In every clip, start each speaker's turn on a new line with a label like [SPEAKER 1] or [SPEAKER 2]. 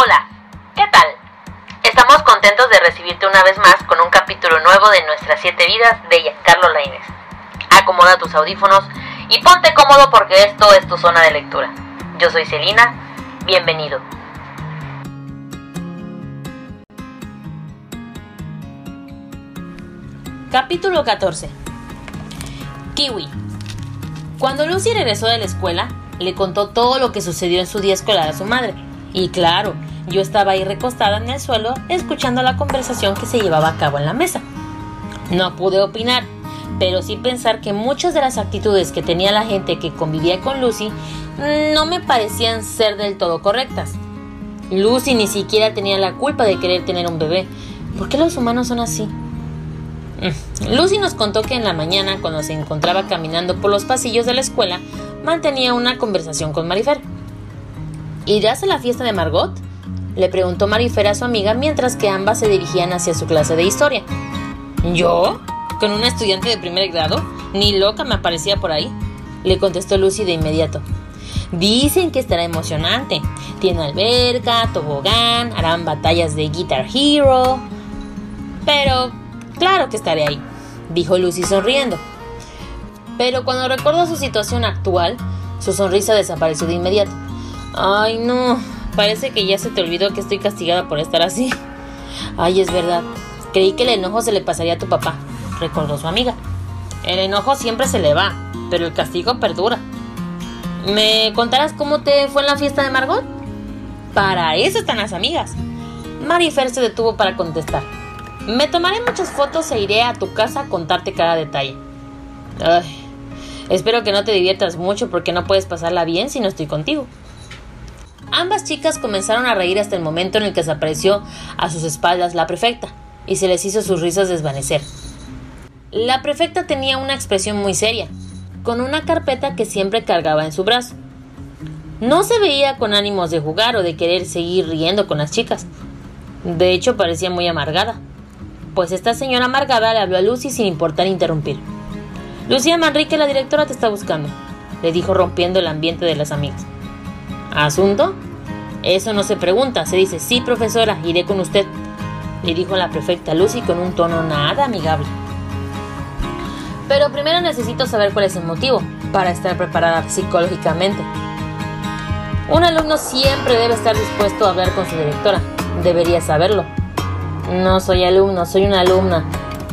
[SPEAKER 1] Hola, ¿qué tal? Estamos contentos de recibirte una vez más con un capítulo nuevo de Nuestras Siete Vidas de Giancarlo Lainez. Acomoda tus audífonos y ponte cómodo porque esto es tu zona de lectura. Yo soy Celina, bienvenido.
[SPEAKER 2] Capítulo 14 Kiwi Cuando Lucy regresó de la escuela, le contó todo lo que sucedió en su día escolar a su madre. Y claro, yo estaba ahí recostada en el suelo escuchando la conversación que se llevaba a cabo en la mesa. No pude opinar, pero sí pensar que muchas de las actitudes que tenía la gente que convivía con Lucy no me parecían ser del todo correctas. Lucy ni siquiera tenía la culpa de querer tener un bebé. ¿Por qué los humanos son así? Mm. Lucy nos contó que en la mañana, cuando se encontraba caminando por los pasillos de la escuela, mantenía una conversación con Marifer. ¿Irás a la fiesta de Margot? Le preguntó Marifer a su amiga mientras que ambas se dirigían hacia su clase de historia. ¿Yo? ¿Con una estudiante de primer grado? Ni loca me aparecía por ahí. Le contestó Lucy de inmediato. Dicen que estará emocionante. Tiene alberca, tobogán, harán batallas de Guitar Hero. Pero Claro que estaré ahí, dijo Lucy sonriendo. Pero cuando recordó su situación actual, su sonrisa desapareció de inmediato. Ay, no, parece que ya se te olvidó que estoy castigada por estar así. Ay, es verdad. Creí que el enojo se le pasaría a tu papá, recordó su amiga. El enojo siempre se le va, pero el castigo perdura. ¿Me contarás cómo te fue en la fiesta de Margot? Para eso están las amigas. Marifer se detuvo para contestar. Me tomaré muchas fotos e iré a tu casa a contarte cada detalle. Ay, espero que no te diviertas mucho porque no puedes pasarla bien si no estoy contigo. Ambas chicas comenzaron a reír hasta el momento en el que se apareció a sus espaldas la prefecta y se les hizo sus risas desvanecer. La prefecta tenía una expresión muy seria, con una carpeta que siempre cargaba en su brazo. No se veía con ánimos de jugar o de querer seguir riendo con las chicas. De hecho, parecía muy amargada pues esta señora amargada le habló a Lucy sin importar interrumpir. Lucía Manrique, la directora, te está buscando, le dijo rompiendo el ambiente de las amigas. ¿Asunto? Eso no se pregunta, se dice, sí, profesora, iré con usted, le dijo la prefecta Lucy con un tono nada amigable. Pero primero necesito saber cuál es el motivo para estar preparada psicológicamente. Un alumno siempre debe estar dispuesto a hablar con su directora, debería saberlo. No soy alumno, soy una alumna.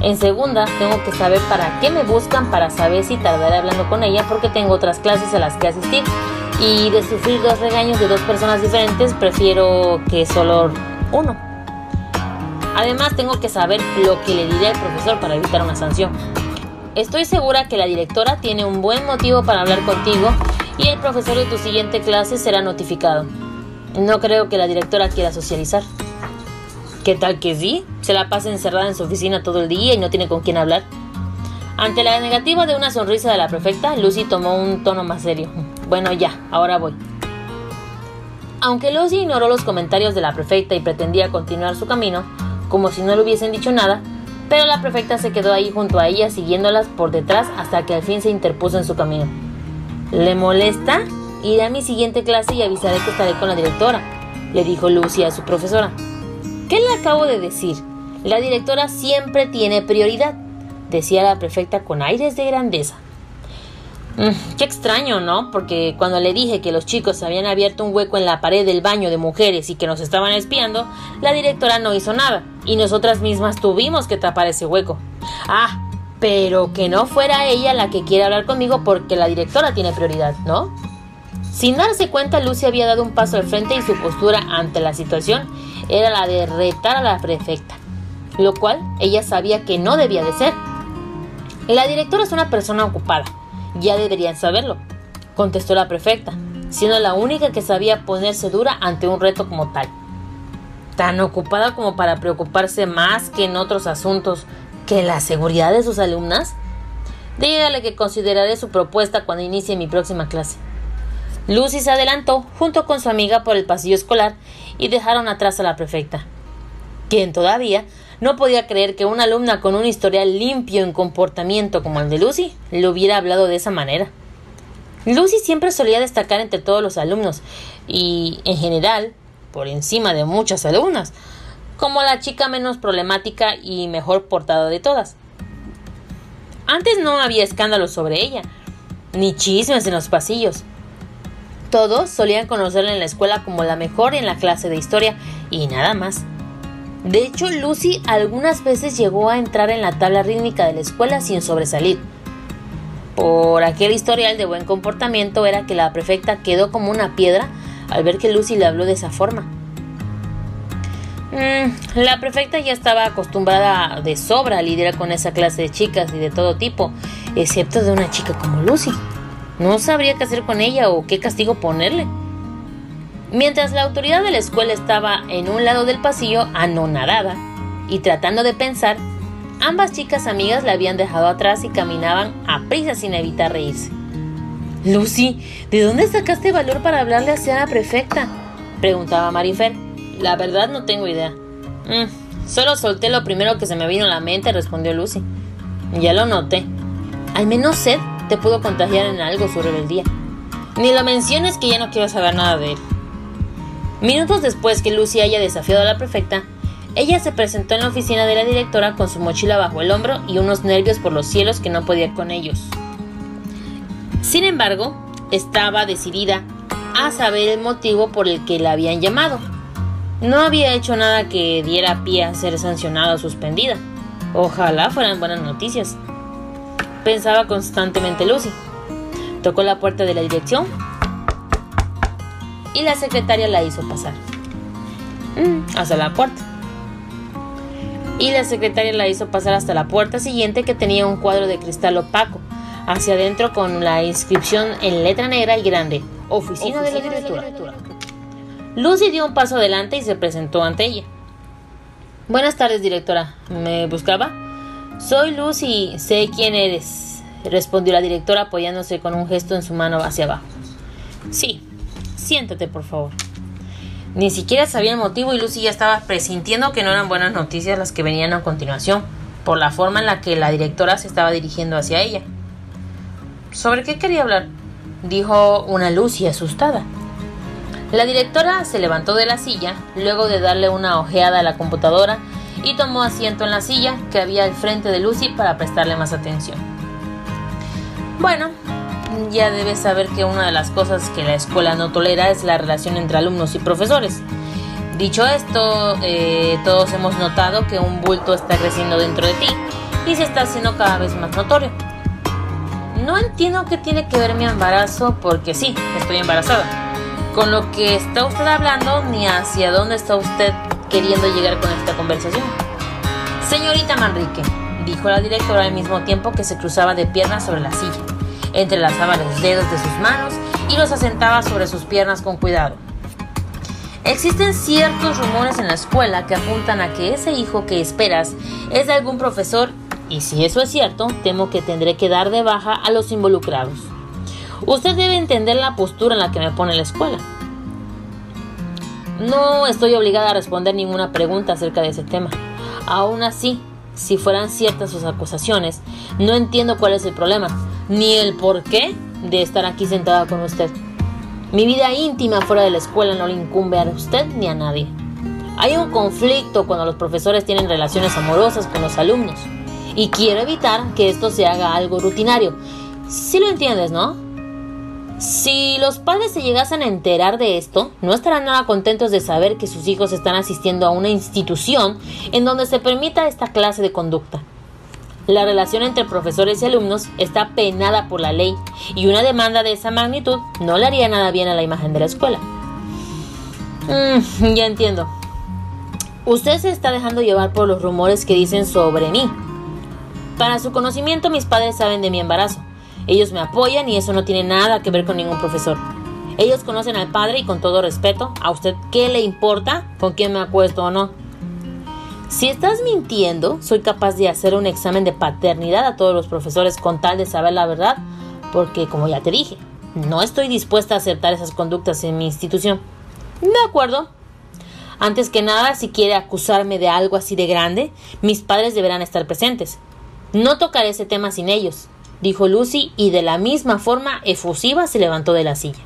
[SPEAKER 2] En segunda, tengo que saber para qué me buscan para saber si tardaré hablando con ella porque tengo otras clases a las que asistir. Y de sufrir dos regaños de dos personas diferentes, prefiero que solo uno. Además, tengo que saber lo que le diré al profesor para evitar una sanción. Estoy segura que la directora tiene un buen motivo para hablar contigo y el profesor de tu siguiente clase será notificado. No creo que la directora quiera socializar. ¿Qué tal que sí? Se la pasa encerrada en su oficina todo el día y no tiene con quién hablar. Ante la negativa de una sonrisa de la prefecta, Lucy tomó un tono más serio. Bueno, ya, ahora voy. Aunque Lucy ignoró los comentarios de la prefecta y pretendía continuar su camino, como si no le hubiesen dicho nada, pero la prefecta se quedó ahí junto a ella siguiéndolas por detrás hasta que al fin se interpuso en su camino. ¿Le molesta? Iré a mi siguiente clase y avisaré que estaré con la directora, le dijo Lucy a su profesora. ¿Qué le acabo de decir? La directora siempre tiene prioridad, decía la prefecta con aires de grandeza. Mm, qué extraño, ¿no? Porque cuando le dije que los chicos habían abierto un hueco en la pared del baño de mujeres y que nos estaban espiando, la directora no hizo nada y nosotras mismas tuvimos que tapar ese hueco. Ah, pero que no fuera ella la que quiere hablar conmigo porque la directora tiene prioridad, ¿no? Sin darse cuenta, Lucy había dado un paso al frente y su postura ante la situación era la de retar a la prefecta, lo cual ella sabía que no debía de ser. La directora es una persona ocupada, ya deberían saberlo, contestó la prefecta, siendo la única que sabía ponerse dura ante un reto como tal. Tan ocupada como para preocuparse más que en otros asuntos que la seguridad de sus alumnas. Dígale que consideraré su propuesta cuando inicie mi próxima clase. Lucy se adelantó junto con su amiga por el pasillo escolar y dejaron atrás a la prefecta, quien todavía no podía creer que una alumna con un historial limpio en comportamiento como el de Lucy le hubiera hablado de esa manera. Lucy siempre solía destacar entre todos los alumnos y, en general, por encima de muchas alumnas, como la chica menos problemática y mejor portada de todas. Antes no había escándalos sobre ella, ni chismes en los pasillos. Todos solían conocerla en la escuela como la mejor en la clase de historia y nada más. De hecho, Lucy algunas veces llegó a entrar en la tabla rítmica de la escuela sin sobresalir. Por aquel historial de buen comportamiento era que la prefecta quedó como una piedra al ver que Lucy le habló de esa forma. Mm, la prefecta ya estaba acostumbrada de sobra a lidiar con esa clase de chicas y de todo tipo, excepto de una chica como Lucy. No sabría qué hacer con ella o qué castigo ponerle. Mientras la autoridad de la escuela estaba en un lado del pasillo anonadada y tratando de pensar, ambas chicas amigas la habían dejado atrás y caminaban a prisa sin evitar reírse. Lucy, ¿de dónde sacaste valor para hablarle a la prefecta? preguntaba Marifer. La verdad no tengo idea. Mm, solo solté lo primero que se me vino a la mente, respondió Lucy. Ya lo noté. Al menos Seth te pudo contagiar en algo su rebeldía. Ni lo menciones que ya no quiero saber nada de él. Minutos después que Lucy haya desafiado a la prefecta, ella se presentó en la oficina de la directora con su mochila bajo el hombro y unos nervios por los cielos que no podía con ellos. Sin embargo, estaba decidida a saber el motivo por el que la habían llamado. No había hecho nada que diera pie a ser sancionada o suspendida. Ojalá fueran buenas noticias. Pensaba constantemente Lucy. Tocó la puerta de la dirección y la secretaria la hizo pasar. Mm, hasta la puerta. Y la secretaria la hizo pasar hasta la puerta siguiente que tenía un cuadro de cristal opaco hacia adentro con la inscripción en letra negra y grande, Oficina, de, la directora. Lucy dio un paso adelante y se presentó ante ella. Buenas tardes, directora. ¿Me buscaba? Soy Lucy, sé quién eres, respondió la directora apoyándose con un gesto en su mano hacia abajo. Sí, siéntate, por favor. Ni siquiera sabía el motivo y Lucy ya estaba presintiendo que no eran buenas noticias las que venían a continuación, por la forma en la que la directora se estaba dirigiendo hacia ella. ¿Sobre qué quería hablar? dijo una Lucy asustada. La directora se levantó de la silla, luego de darle una ojeada a la computadora, y tomó asiento en la silla que había al frente de Lucy para prestarle más atención. Bueno, ya debes saber que una de las cosas que la escuela no tolera es la relación entre alumnos y profesores. Dicho esto, eh, todos hemos notado que un bulto está creciendo dentro de ti y se está haciendo cada vez más notorio. No entiendo qué tiene que ver mi embarazo porque sí, estoy embarazada. Con lo que está usted hablando ni hacia dónde está usted queriendo llegar con esta conversación. Señorita Manrique, dijo la directora al mismo tiempo que se cruzaba de piernas sobre la silla, entrelazaba los dedos de sus manos y los asentaba sobre sus piernas con cuidado. Existen ciertos rumores en la escuela que apuntan a que ese hijo que esperas es de algún profesor y si eso es cierto, temo que tendré que dar de baja a los involucrados. Usted debe entender la postura en la que me pone la escuela. No estoy obligada a responder ninguna pregunta acerca de ese tema. Aún así, si fueran ciertas sus acusaciones, no entiendo cuál es el problema, ni el por qué de estar aquí sentada con usted. Mi vida íntima fuera de la escuela no le incumbe a usted ni a nadie. Hay un conflicto cuando los profesores tienen relaciones amorosas con los alumnos y quiero evitar que esto se haga algo rutinario. Si lo entiendes, ¿no? Si los padres se llegasen a enterar de esto, no estarán nada contentos de saber que sus hijos están asistiendo a una institución en donde se permita esta clase de conducta. La relación entre profesores y alumnos está penada por la ley y una demanda de esa magnitud no le haría nada bien a la imagen de la escuela. Mm, ya entiendo. Usted se está dejando llevar por los rumores que dicen sobre mí, para su conocimiento, mis padres saben de mi embarazo. Ellos me apoyan y eso no tiene nada que ver con ningún profesor. Ellos conocen al padre y con todo respeto, ¿a usted qué le importa con quién me acuesto o no? Si estás mintiendo, soy capaz de hacer un examen de paternidad a todos los profesores con tal de saber la verdad, porque como ya te dije, no estoy dispuesta a aceptar esas conductas en mi institución. De acuerdo. Antes que nada, si quiere acusarme de algo así de grande, mis padres deberán estar presentes. No tocaré ese tema sin ellos, dijo Lucy y de la misma forma efusiva se levantó de la silla.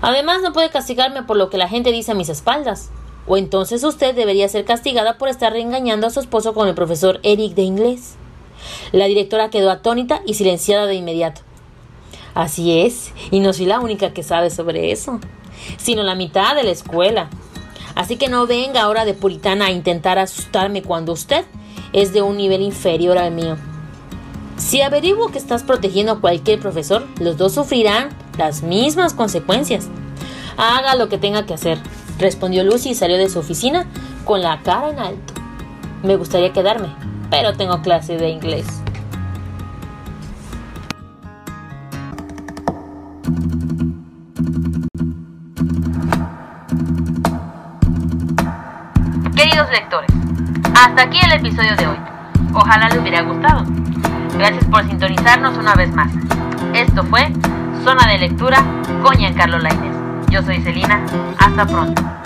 [SPEAKER 2] Además, no puede castigarme por lo que la gente dice a mis espaldas. O entonces usted debería ser castigada por estar reengañando a su esposo con el profesor Eric de inglés. La directora quedó atónita y silenciada de inmediato. Así es, y no soy la única que sabe sobre eso, sino la mitad de la escuela. Así que no venga ahora de puritana a intentar asustarme cuando usted es de un nivel inferior al mío. Si averiguo que estás protegiendo a cualquier profesor, los dos sufrirán las mismas consecuencias. Haga lo que tenga que hacer, respondió Lucy y salió de su oficina con la cara en alto. Me gustaría quedarme, pero tengo clase de inglés.
[SPEAKER 1] Queridos lectores, hasta aquí el episodio de hoy. Ojalá les hubiera gustado. Gracias por sintonizarnos una vez más. Esto fue Zona de Lectura con Giancarlo Lainez. Yo soy Celina. Hasta pronto.